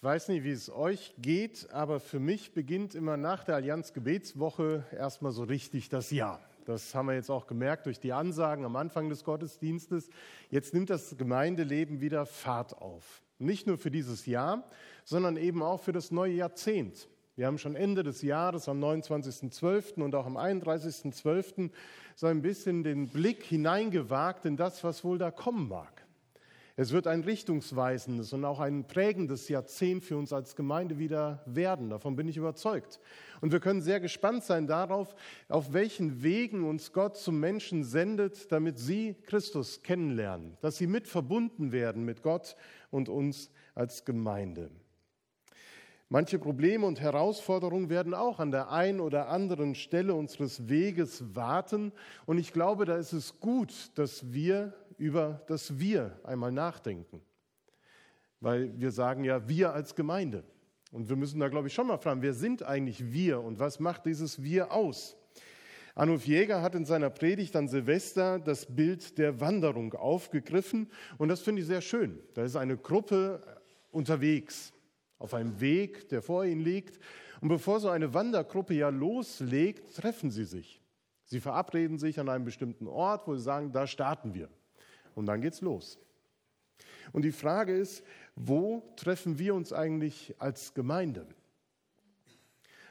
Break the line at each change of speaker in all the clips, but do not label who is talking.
Ich weiß nicht, wie es euch geht, aber für mich beginnt immer nach der Allianz Gebetswoche erstmal so richtig das Jahr. Das haben wir jetzt auch gemerkt durch die Ansagen am Anfang des Gottesdienstes. Jetzt nimmt das Gemeindeleben wieder Fahrt auf. Nicht nur für dieses Jahr, sondern eben auch für das neue Jahrzehnt. Wir haben schon Ende des Jahres am 29.12. und auch am 31.12. so ein bisschen den Blick hineingewagt in das, was wohl da kommen mag. Es wird ein richtungsweisendes und auch ein prägendes Jahrzehnt für uns als Gemeinde wieder werden. Davon bin ich überzeugt. Und wir können sehr gespannt sein darauf, auf welchen Wegen uns Gott zum Menschen sendet, damit sie Christus kennenlernen, dass sie mit verbunden werden mit Gott und uns als Gemeinde. Manche Probleme und Herausforderungen werden auch an der einen oder anderen Stelle unseres Weges warten. Und ich glaube, da ist es gut, dass wir über das Wir einmal nachdenken. Weil wir sagen ja wir als Gemeinde. Und wir müssen da, glaube ich, schon mal fragen, wer sind eigentlich wir und was macht dieses Wir aus? Arnulf Jäger hat in seiner Predigt an Silvester das Bild der Wanderung aufgegriffen und das finde ich sehr schön. Da ist eine Gruppe unterwegs auf einem Weg, der vor ihnen liegt. Und bevor so eine Wandergruppe ja loslegt, treffen sie sich. Sie verabreden sich an einem bestimmten Ort, wo sie sagen, da starten wir. Und dann geht's los. Und die Frage ist, wo treffen wir uns eigentlich als Gemeinde?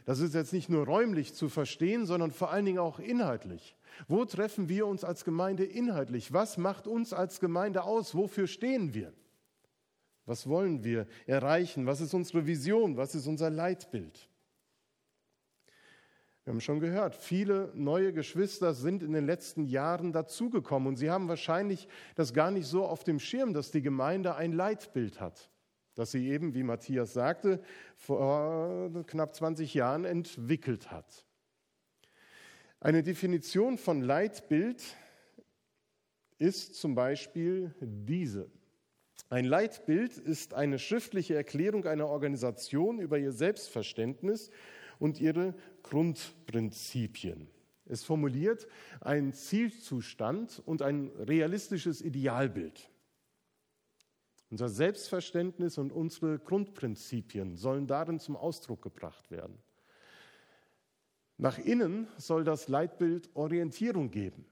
Das ist jetzt nicht nur räumlich zu verstehen, sondern vor allen Dingen auch inhaltlich. Wo treffen wir uns als Gemeinde inhaltlich? Was macht uns als Gemeinde aus? Wofür stehen wir? Was wollen wir erreichen? Was ist unsere Vision? Was ist unser Leitbild? Wir haben schon gehört, viele neue Geschwister sind in den letzten Jahren dazugekommen und sie haben wahrscheinlich das gar nicht so auf dem Schirm, dass die Gemeinde ein Leitbild hat, das sie eben, wie Matthias sagte, vor knapp 20 Jahren entwickelt hat. Eine Definition von Leitbild ist zum Beispiel diese. Ein Leitbild ist eine schriftliche Erklärung einer Organisation über ihr Selbstverständnis und ihre Grundprinzipien. Es formuliert einen Zielzustand und ein realistisches Idealbild. Unser Selbstverständnis und unsere Grundprinzipien sollen darin zum Ausdruck gebracht werden. Nach innen soll das Leitbild Orientierung geben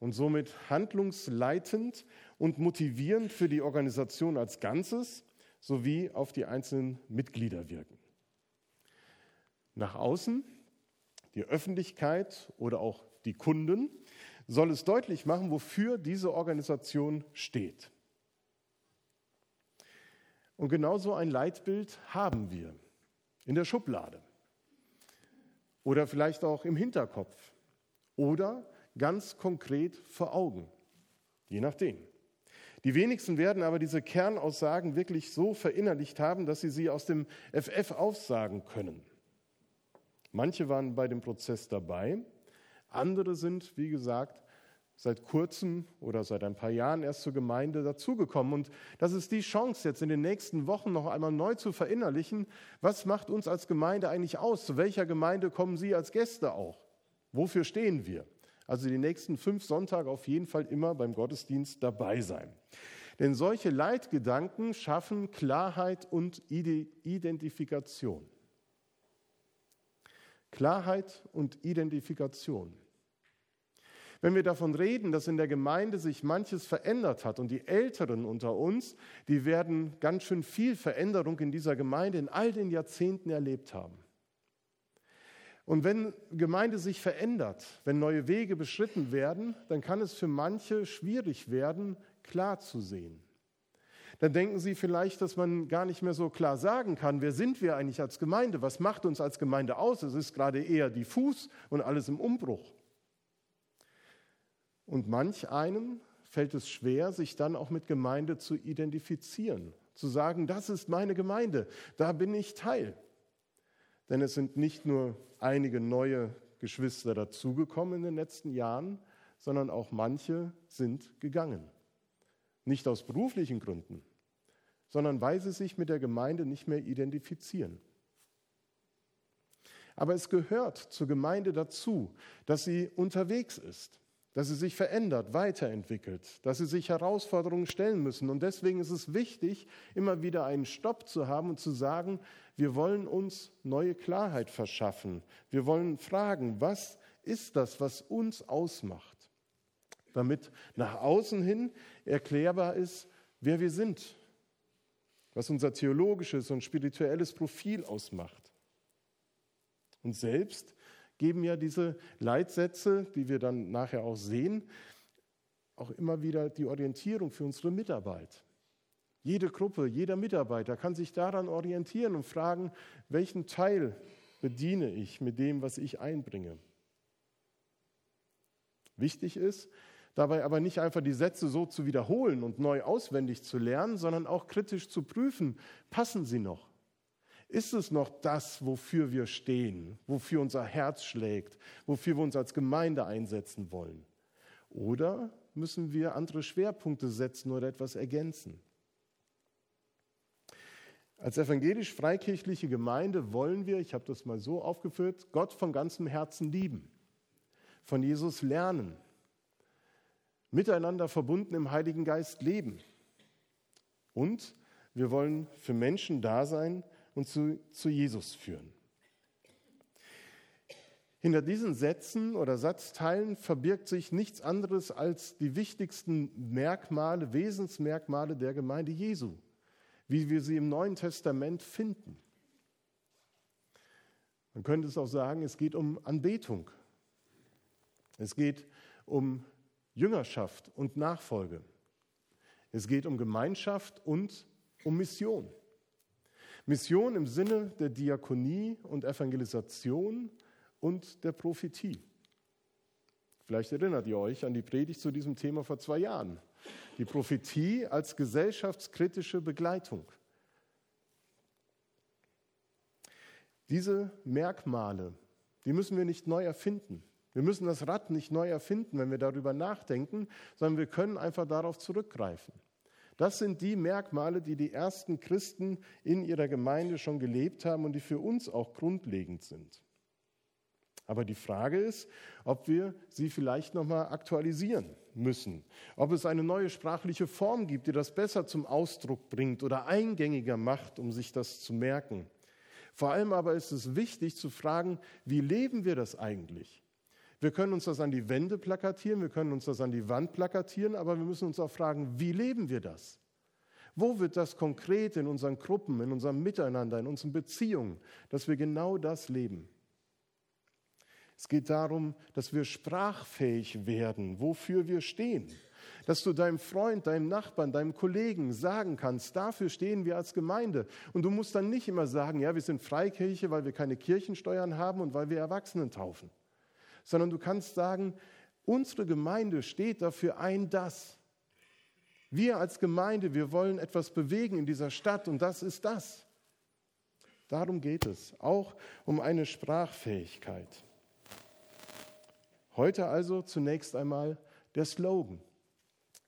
und somit handlungsleitend und motivierend für die Organisation als Ganzes sowie auf die einzelnen Mitglieder wirken nach außen, die Öffentlichkeit oder auch die Kunden, soll es deutlich machen, wofür diese Organisation steht. Und genauso ein Leitbild haben wir in der Schublade oder vielleicht auch im Hinterkopf oder ganz konkret vor Augen, je nachdem. Die wenigsten werden aber diese Kernaussagen wirklich so verinnerlicht haben, dass sie sie aus dem FF aufsagen können. Manche waren bei dem Prozess dabei, andere sind, wie gesagt, seit kurzem oder seit ein paar Jahren erst zur Gemeinde dazugekommen. Und das ist die Chance, jetzt in den nächsten Wochen noch einmal neu zu verinnerlichen, was macht uns als Gemeinde eigentlich aus? Zu welcher Gemeinde kommen Sie als Gäste auch? Wofür stehen wir? Also die nächsten fünf Sonntage auf jeden Fall immer beim Gottesdienst dabei sein. Denn solche Leitgedanken schaffen Klarheit und Identifikation. Klarheit und Identifikation. Wenn wir davon reden, dass in der Gemeinde sich manches verändert hat und die Älteren unter uns, die werden ganz schön viel Veränderung in dieser Gemeinde in all den Jahrzehnten erlebt haben. Und wenn Gemeinde sich verändert, wenn neue Wege beschritten werden, dann kann es für manche schwierig werden, klar zu sehen dann denken Sie vielleicht, dass man gar nicht mehr so klar sagen kann, wer sind wir eigentlich als Gemeinde, was macht uns als Gemeinde aus. Es ist gerade eher diffus und alles im Umbruch. Und manch einem fällt es schwer, sich dann auch mit Gemeinde zu identifizieren, zu sagen, das ist meine Gemeinde, da bin ich Teil. Denn es sind nicht nur einige neue Geschwister dazugekommen in den letzten Jahren, sondern auch manche sind gegangen. Nicht aus beruflichen Gründen, sondern weil sie sich mit der Gemeinde nicht mehr identifizieren. Aber es gehört zur Gemeinde dazu, dass sie unterwegs ist, dass sie sich verändert, weiterentwickelt, dass sie sich Herausforderungen stellen müssen. Und deswegen ist es wichtig, immer wieder einen Stopp zu haben und zu sagen, wir wollen uns neue Klarheit verschaffen. Wir wollen fragen, was ist das, was uns ausmacht? Damit nach außen hin erklärbar ist, wer wir sind, was unser theologisches und spirituelles Profil ausmacht. Und selbst geben ja diese Leitsätze, die wir dann nachher auch sehen, auch immer wieder die Orientierung für unsere Mitarbeit. Jede Gruppe, jeder Mitarbeiter kann sich daran orientieren und fragen, welchen Teil bediene ich mit dem, was ich einbringe. Wichtig ist, dabei aber nicht einfach die Sätze so zu wiederholen und neu auswendig zu lernen, sondern auch kritisch zu prüfen, passen sie noch? Ist es noch das, wofür wir stehen, wofür unser Herz schlägt, wofür wir uns als Gemeinde einsetzen wollen? Oder müssen wir andere Schwerpunkte setzen oder etwas ergänzen? Als evangelisch-freikirchliche Gemeinde wollen wir, ich habe das mal so aufgeführt, Gott von ganzem Herzen lieben, von Jesus lernen, miteinander verbunden im Heiligen Geist leben. Und wir wollen für Menschen da sein, und zu, zu Jesus führen. Hinter diesen Sätzen oder Satzteilen verbirgt sich nichts anderes als die wichtigsten Merkmale, Wesensmerkmale der Gemeinde Jesu, wie wir sie im Neuen Testament finden. Man könnte es auch sagen, es geht um Anbetung. Es geht um Jüngerschaft und Nachfolge. Es geht um Gemeinschaft und um Mission. Mission im Sinne der Diakonie und Evangelisation und der Prophetie. Vielleicht erinnert ihr euch an die Predigt zu diesem Thema vor zwei Jahren. Die Prophetie als gesellschaftskritische Begleitung. Diese Merkmale, die müssen wir nicht neu erfinden. Wir müssen das Rad nicht neu erfinden, wenn wir darüber nachdenken, sondern wir können einfach darauf zurückgreifen. Das sind die Merkmale, die die ersten Christen in ihrer Gemeinde schon gelebt haben und die für uns auch grundlegend sind. Aber die Frage ist, ob wir sie vielleicht nochmal aktualisieren müssen, ob es eine neue sprachliche Form gibt, die das besser zum Ausdruck bringt oder eingängiger macht, um sich das zu merken. Vor allem aber ist es wichtig zu fragen, wie leben wir das eigentlich? Wir können uns das an die Wände plakatieren, wir können uns das an die Wand plakatieren, aber wir müssen uns auch fragen, wie leben wir das? Wo wird das konkret in unseren Gruppen, in unserem Miteinander, in unseren Beziehungen, dass wir genau das leben? Es geht darum, dass wir sprachfähig werden, wofür wir stehen. Dass du deinem Freund, deinem Nachbarn, deinem Kollegen sagen kannst, dafür stehen wir als Gemeinde. Und du musst dann nicht immer sagen, ja, wir sind Freikirche, weil wir keine Kirchensteuern haben und weil wir Erwachsenen taufen sondern du kannst sagen, unsere Gemeinde steht dafür ein, das. Wir als Gemeinde, wir wollen etwas bewegen in dieser Stadt und das ist das. Darum geht es, auch um eine Sprachfähigkeit. Heute also zunächst einmal der Slogan.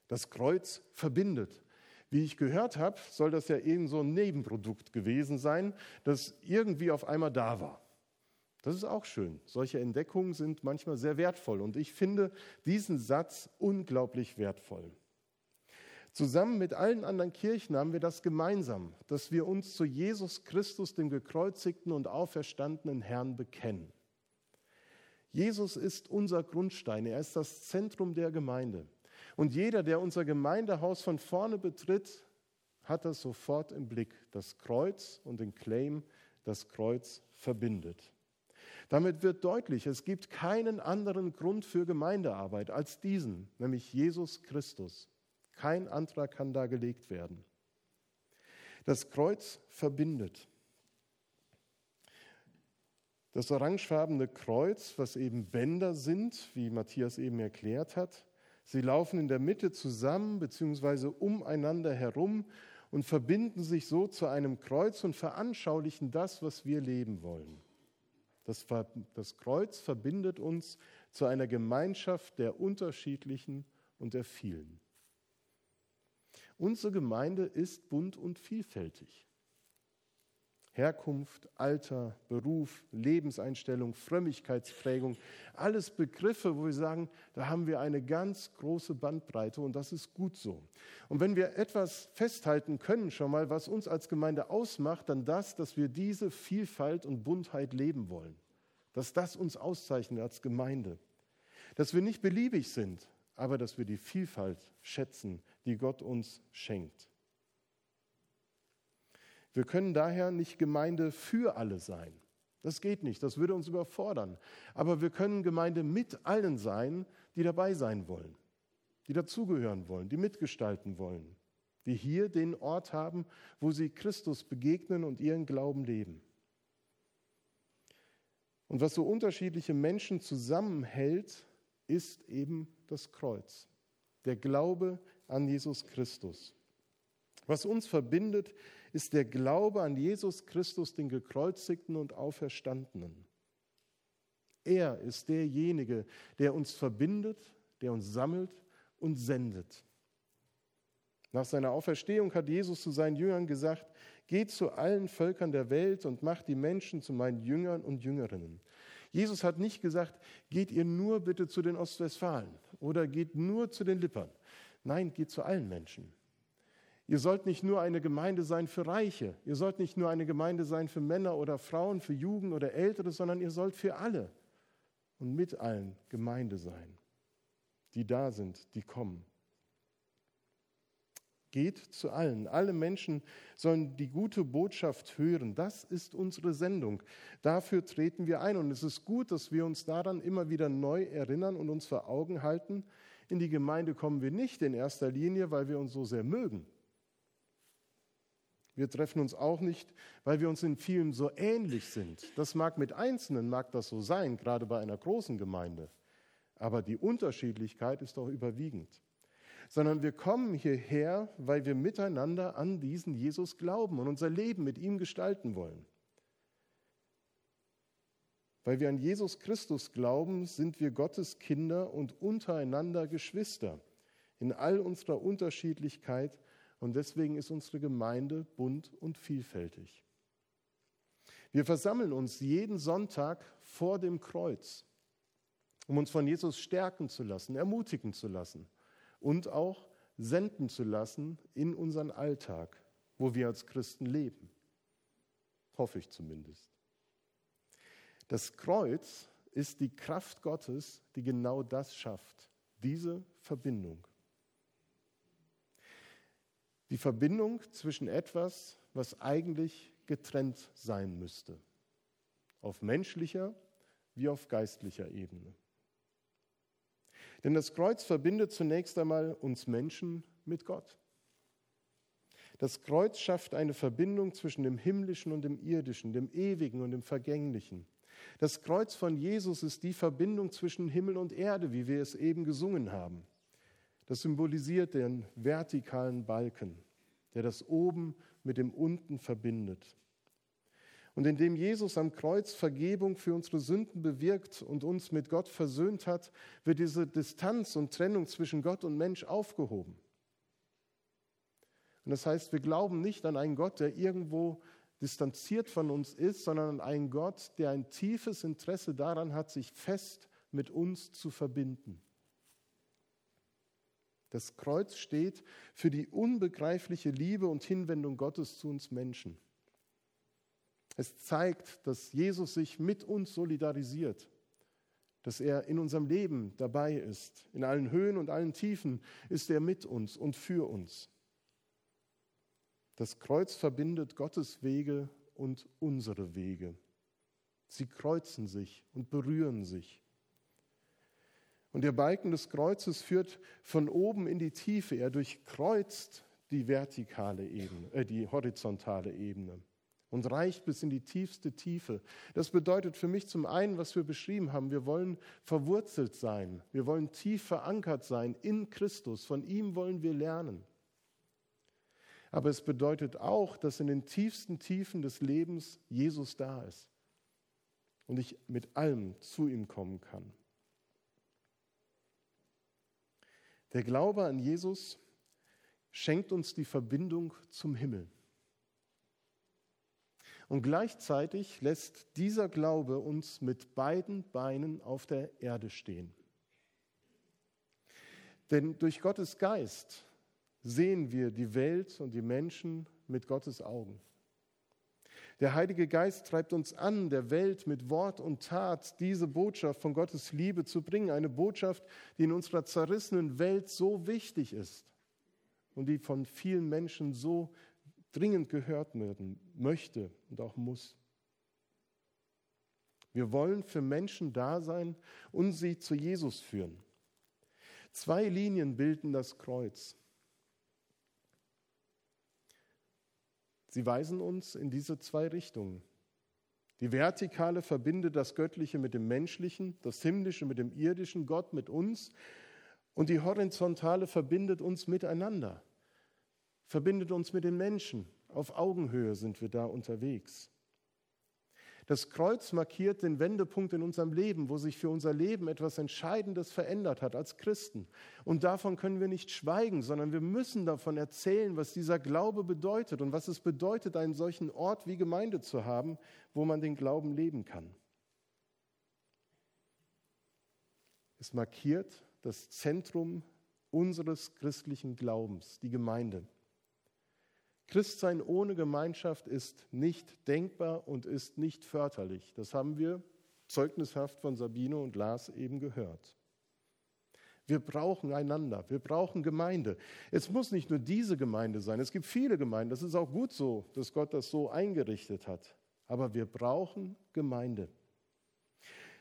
Das Kreuz verbindet. Wie ich gehört habe, soll das ja eben so ein Nebenprodukt gewesen sein, das irgendwie auf einmal da war. Das ist auch schön. Solche Entdeckungen sind manchmal sehr wertvoll und ich finde diesen Satz unglaublich wertvoll. Zusammen mit allen anderen Kirchen haben wir das gemeinsam, dass wir uns zu Jesus Christus, dem gekreuzigten und auferstandenen Herrn, bekennen. Jesus ist unser Grundstein, er ist das Zentrum der Gemeinde. Und jeder, der unser Gemeindehaus von vorne betritt, hat das sofort im Blick, das Kreuz und den Claim, das Kreuz verbindet. Damit wird deutlich, es gibt keinen anderen Grund für Gemeindearbeit als diesen, nämlich Jesus Christus. Kein anderer kann da gelegt werden. Das Kreuz verbindet. Das orangefarbene Kreuz, was eben Bänder sind, wie Matthias eben erklärt hat, sie laufen in der Mitte zusammen bzw. umeinander herum und verbinden sich so zu einem Kreuz und veranschaulichen das, was wir leben wollen. Das, das Kreuz verbindet uns zu einer Gemeinschaft der Unterschiedlichen und der Vielen. Unsere Gemeinde ist bunt und vielfältig. Herkunft, Alter, Beruf, Lebenseinstellung, Frömmigkeitsprägung, alles Begriffe, wo wir sagen, da haben wir eine ganz große Bandbreite und das ist gut so. Und wenn wir etwas festhalten können schon mal, was uns als Gemeinde ausmacht, dann das, dass wir diese Vielfalt und Buntheit leben wollen. Dass das uns auszeichnet als Gemeinde. Dass wir nicht beliebig sind, aber dass wir die Vielfalt schätzen, die Gott uns schenkt. Wir können daher nicht Gemeinde für alle sein. Das geht nicht, das würde uns überfordern. Aber wir können Gemeinde mit allen sein, die dabei sein wollen, die dazugehören wollen, die mitgestalten wollen, die hier den Ort haben, wo sie Christus begegnen und ihren Glauben leben. Und was so unterschiedliche Menschen zusammenhält, ist eben das Kreuz, der Glaube an Jesus Christus. Was uns verbindet, ist der Glaube an Jesus Christus, den gekreuzigten und auferstandenen. Er ist derjenige, der uns verbindet, der uns sammelt und sendet. Nach seiner Auferstehung hat Jesus zu seinen Jüngern gesagt, geht zu allen Völkern der Welt und macht die Menschen zu meinen Jüngern und Jüngerinnen. Jesus hat nicht gesagt, geht ihr nur bitte zu den Ostwestfalen oder geht nur zu den Lippern. Nein, geht zu allen Menschen. Ihr sollt nicht nur eine Gemeinde sein für Reiche, ihr sollt nicht nur eine Gemeinde sein für Männer oder Frauen, für Jugend oder Ältere, sondern ihr sollt für alle und mit allen Gemeinde sein, die da sind, die kommen. Geht zu allen. Alle Menschen sollen die gute Botschaft hören. Das ist unsere Sendung. Dafür treten wir ein. Und es ist gut, dass wir uns daran immer wieder neu erinnern und uns vor Augen halten. In die Gemeinde kommen wir nicht in erster Linie, weil wir uns so sehr mögen, wir treffen uns auch nicht, weil wir uns in vielem so ähnlich sind. Das mag mit Einzelnen, mag das so sein, gerade bei einer großen Gemeinde. Aber die Unterschiedlichkeit ist doch überwiegend. Sondern wir kommen hierher, weil wir miteinander an diesen Jesus glauben und unser Leben mit ihm gestalten wollen. Weil wir an Jesus Christus glauben, sind wir Gottes Kinder und untereinander Geschwister in all unserer Unterschiedlichkeit und deswegen ist unsere Gemeinde bunt und vielfältig. Wir versammeln uns jeden Sonntag vor dem Kreuz, um uns von Jesus stärken zu lassen, ermutigen zu lassen und auch senden zu lassen in unseren Alltag, wo wir als Christen leben. Hoffe ich zumindest. Das Kreuz ist die Kraft Gottes, die genau das schafft, diese Verbindung. Die Verbindung zwischen etwas, was eigentlich getrennt sein müsste, auf menschlicher wie auf geistlicher Ebene. Denn das Kreuz verbindet zunächst einmal uns Menschen mit Gott. Das Kreuz schafft eine Verbindung zwischen dem Himmlischen und dem Irdischen, dem Ewigen und dem Vergänglichen. Das Kreuz von Jesus ist die Verbindung zwischen Himmel und Erde, wie wir es eben gesungen haben. Das symbolisiert den vertikalen Balken, der das Oben mit dem Unten verbindet. Und indem Jesus am Kreuz Vergebung für unsere Sünden bewirkt und uns mit Gott versöhnt hat, wird diese Distanz und Trennung zwischen Gott und Mensch aufgehoben. Und das heißt, wir glauben nicht an einen Gott, der irgendwo distanziert von uns ist, sondern an einen Gott, der ein tiefes Interesse daran hat, sich fest mit uns zu verbinden. Das Kreuz steht für die unbegreifliche Liebe und Hinwendung Gottes zu uns Menschen. Es zeigt, dass Jesus sich mit uns solidarisiert, dass er in unserem Leben dabei ist. In allen Höhen und allen Tiefen ist er mit uns und für uns. Das Kreuz verbindet Gottes Wege und unsere Wege. Sie kreuzen sich und berühren sich. Und der Balken des Kreuzes führt von oben in die Tiefe. Er durchkreuzt die vertikale Ebene, äh, die horizontale Ebene und reicht bis in die tiefste Tiefe. Das bedeutet für mich zum einen, was wir beschrieben haben, wir wollen verwurzelt sein, wir wollen tief verankert sein in Christus, von ihm wollen wir lernen. Aber es bedeutet auch, dass in den tiefsten Tiefen des Lebens Jesus da ist und ich mit allem zu ihm kommen kann. Der Glaube an Jesus schenkt uns die Verbindung zum Himmel. Und gleichzeitig lässt dieser Glaube uns mit beiden Beinen auf der Erde stehen. Denn durch Gottes Geist sehen wir die Welt und die Menschen mit Gottes Augen. Der Heilige Geist treibt uns an, der Welt mit Wort und Tat diese Botschaft von Gottes Liebe zu bringen. Eine Botschaft, die in unserer zerrissenen Welt so wichtig ist und die von vielen Menschen so dringend gehört werden möchte und auch muss. Wir wollen für Menschen da sein und sie zu Jesus führen. Zwei Linien bilden das Kreuz. Sie weisen uns in diese zwei Richtungen. Die Vertikale verbindet das Göttliche mit dem Menschlichen, das Himmlische mit dem Irdischen, Gott mit uns. Und die Horizontale verbindet uns miteinander, verbindet uns mit den Menschen. Auf Augenhöhe sind wir da unterwegs. Das Kreuz markiert den Wendepunkt in unserem Leben, wo sich für unser Leben etwas Entscheidendes verändert hat als Christen. Und davon können wir nicht schweigen, sondern wir müssen davon erzählen, was dieser Glaube bedeutet und was es bedeutet, einen solchen Ort wie Gemeinde zu haben, wo man den Glauben leben kann. Es markiert das Zentrum unseres christlichen Glaubens, die Gemeinde. Christsein ohne Gemeinschaft ist nicht denkbar und ist nicht förderlich. Das haben wir zeugnishaft von Sabine und Lars eben gehört. Wir brauchen einander, wir brauchen Gemeinde. Es muss nicht nur diese Gemeinde sein, es gibt viele Gemeinden, das ist auch gut so, dass Gott das so eingerichtet hat. Aber wir brauchen Gemeinde.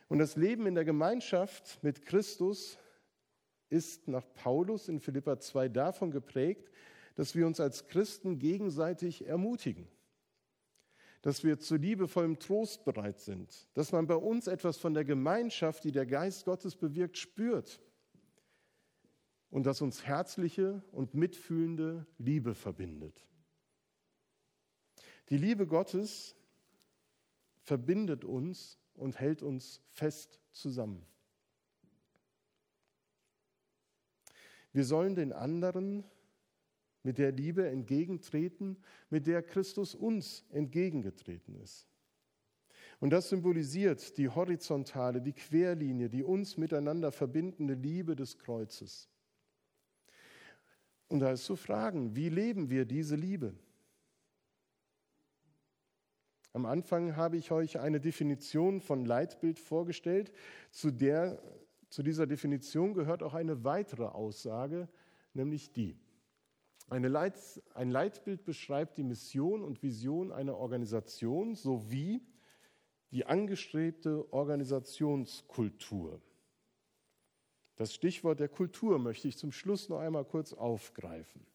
Und das Leben in der Gemeinschaft mit Christus ist nach Paulus in Philippa 2 davon geprägt, dass wir uns als Christen gegenseitig ermutigen, dass wir zu liebevollem Trost bereit sind, dass man bei uns etwas von der Gemeinschaft, die der Geist Gottes bewirkt, spürt und dass uns herzliche und mitfühlende Liebe verbindet. Die Liebe Gottes verbindet uns und hält uns fest zusammen. Wir sollen den anderen mit der Liebe entgegentreten, mit der Christus uns entgegengetreten ist. Und das symbolisiert die horizontale, die Querlinie, die uns miteinander verbindende Liebe des Kreuzes. Und da ist zu fragen, wie leben wir diese Liebe? Am Anfang habe ich euch eine Definition von Leitbild vorgestellt. Zu, der, zu dieser Definition gehört auch eine weitere Aussage, nämlich die. Leit, ein Leitbild beschreibt die Mission und Vision einer Organisation sowie die angestrebte Organisationskultur. Das Stichwort der Kultur möchte ich zum Schluss noch einmal kurz aufgreifen.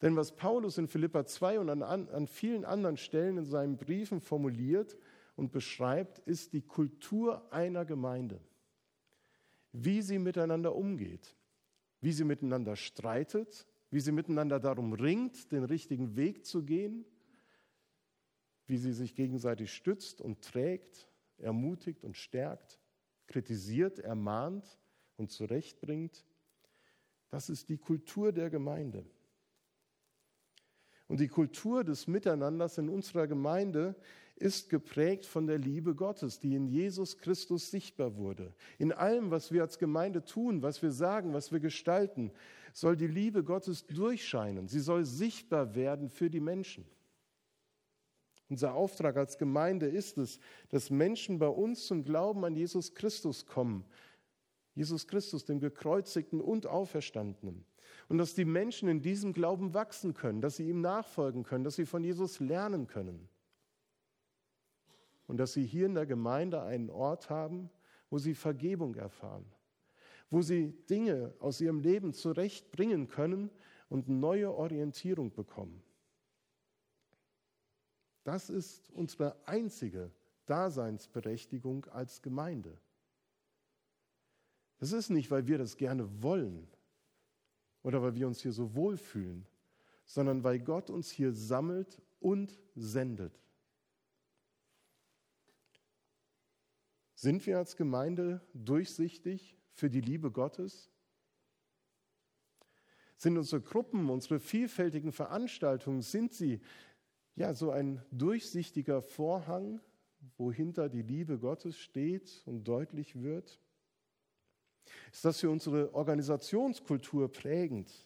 Denn was Paulus in Philippa 2 und an, an vielen anderen Stellen in seinen Briefen formuliert und beschreibt, ist die Kultur einer Gemeinde. Wie sie miteinander umgeht, wie sie miteinander streitet, wie sie miteinander darum ringt, den richtigen Weg zu gehen, wie sie sich gegenseitig stützt und trägt, ermutigt und stärkt, kritisiert, ermahnt und zurechtbringt. Das ist die Kultur der Gemeinde. Und die Kultur des Miteinanders in unserer Gemeinde ist geprägt von der Liebe Gottes, die in Jesus Christus sichtbar wurde. In allem, was wir als Gemeinde tun, was wir sagen, was wir gestalten, soll die Liebe Gottes durchscheinen. Sie soll sichtbar werden für die Menschen. Unser Auftrag als Gemeinde ist es, dass Menschen bei uns zum Glauben an Jesus Christus kommen. Jesus Christus, dem gekreuzigten und auferstandenen. Und dass die Menschen in diesem Glauben wachsen können, dass sie ihm nachfolgen können, dass sie von Jesus lernen können. Und dass sie hier in der Gemeinde einen Ort haben, wo sie Vergebung erfahren, wo sie Dinge aus ihrem Leben zurechtbringen können und neue Orientierung bekommen. Das ist unsere einzige Daseinsberechtigung als Gemeinde. Das ist nicht, weil wir das gerne wollen oder weil wir uns hier so wohlfühlen, sondern weil Gott uns hier sammelt und sendet. Sind wir als Gemeinde durchsichtig für die Liebe Gottes? Sind unsere Gruppen, unsere vielfältigen Veranstaltungen, sind sie ja, so ein durchsichtiger Vorhang, wohinter die Liebe Gottes steht und deutlich wird? Ist das für unsere Organisationskultur prägend?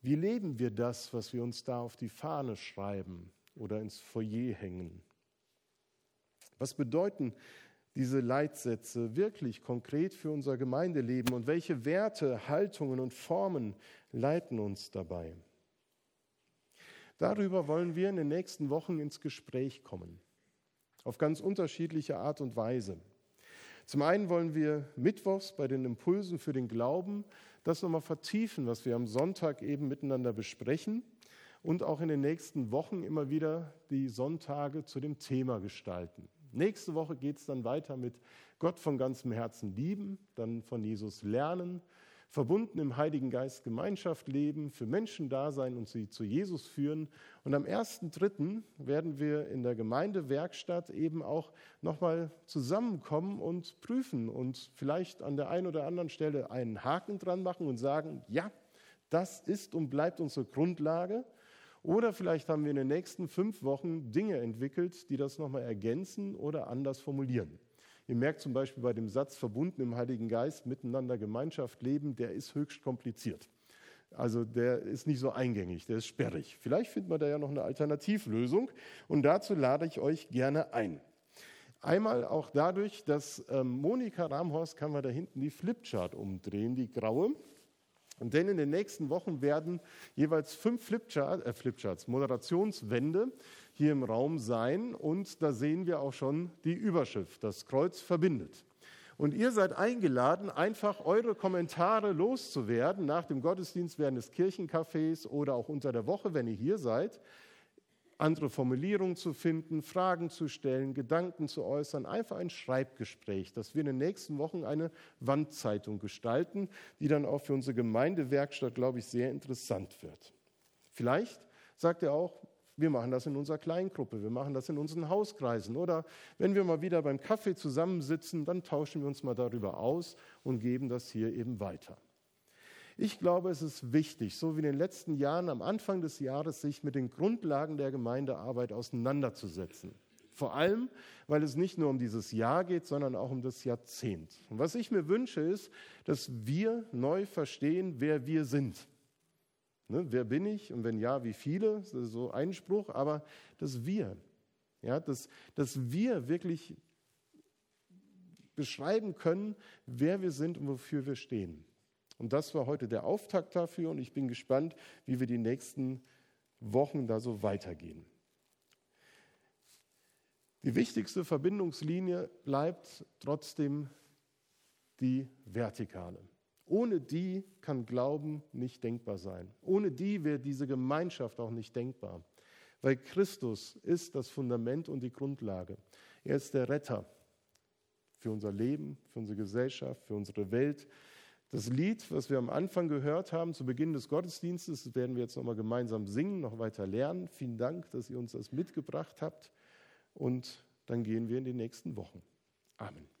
Wie leben wir das, was wir uns da auf die Fahne schreiben oder ins Foyer hängen? Was bedeuten diese Leitsätze wirklich konkret für unser Gemeindeleben und welche Werte, Haltungen und Formen leiten uns dabei? Darüber wollen wir in den nächsten Wochen ins Gespräch kommen, auf ganz unterschiedliche Art und Weise. Zum einen wollen wir mittwochs bei den Impulsen für den Glauben das nochmal vertiefen, was wir am Sonntag eben miteinander besprechen und auch in den nächsten Wochen immer wieder die Sonntage zu dem Thema gestalten. Nächste Woche geht es dann weiter mit Gott von ganzem Herzen lieben, dann von Jesus lernen, verbunden im Heiligen Geist Gemeinschaft leben, für Menschen da sein und sie zu Jesus führen. Und am 1.3. werden wir in der Gemeindewerkstatt eben auch nochmal zusammenkommen und prüfen und vielleicht an der einen oder anderen Stelle einen Haken dran machen und sagen, ja, das ist und bleibt unsere Grundlage. Oder vielleicht haben wir in den nächsten fünf Wochen Dinge entwickelt, die das nochmal ergänzen oder anders formulieren. Ihr merkt zum Beispiel bei dem Satz verbunden im Heiligen Geist, miteinander Gemeinschaft leben, der ist höchst kompliziert. Also der ist nicht so eingängig, der ist sperrig. Vielleicht findet man da ja noch eine Alternativlösung und dazu lade ich euch gerne ein. Einmal auch dadurch, dass ähm, Monika Ramhorst kann man da hinten die Flipchart umdrehen, die graue. Denn in den nächsten Wochen werden jeweils fünf Flipchart, äh Flipcharts, Moderationswände hier im Raum sein. Und da sehen wir auch schon die Überschrift, das Kreuz verbindet. Und ihr seid eingeladen, einfach eure Kommentare loszuwerden nach dem Gottesdienst während des Kirchencafés oder auch unter der Woche, wenn ihr hier seid andere Formulierungen zu finden, Fragen zu stellen, Gedanken zu äußern, einfach ein Schreibgespräch, dass wir in den nächsten Wochen eine Wandzeitung gestalten, die dann auch für unsere Gemeindewerkstatt, glaube ich, sehr interessant wird. Vielleicht sagt er auch, wir machen das in unserer Kleingruppe, wir machen das in unseren Hauskreisen oder wenn wir mal wieder beim Kaffee zusammensitzen, dann tauschen wir uns mal darüber aus und geben das hier eben weiter. Ich glaube, es ist wichtig, so wie in den letzten Jahren am Anfang des Jahres, sich mit den Grundlagen der Gemeindearbeit auseinanderzusetzen. Vor allem, weil es nicht nur um dieses Jahr geht, sondern auch um das Jahrzehnt. Und was ich mir wünsche, ist, dass wir neu verstehen, wer wir sind. Ne, wer bin ich und wenn ja, wie viele? Das ist so ein Spruch, aber dass wir, ja, dass, dass wir wirklich beschreiben können, wer wir sind und wofür wir stehen. Und das war heute der Auftakt dafür und ich bin gespannt, wie wir die nächsten Wochen da so weitergehen. Die wichtigste Verbindungslinie bleibt trotzdem die vertikale. Ohne die kann Glauben nicht denkbar sein. Ohne die wäre diese Gemeinschaft auch nicht denkbar. Weil Christus ist das Fundament und die Grundlage. Er ist der Retter für unser Leben, für unsere Gesellschaft, für unsere Welt, das Lied, was wir am Anfang gehört haben, zu Beginn des Gottesdienstes, werden wir jetzt nochmal gemeinsam singen, noch weiter lernen. Vielen Dank, dass ihr uns das mitgebracht habt. Und dann gehen wir in die nächsten Wochen. Amen.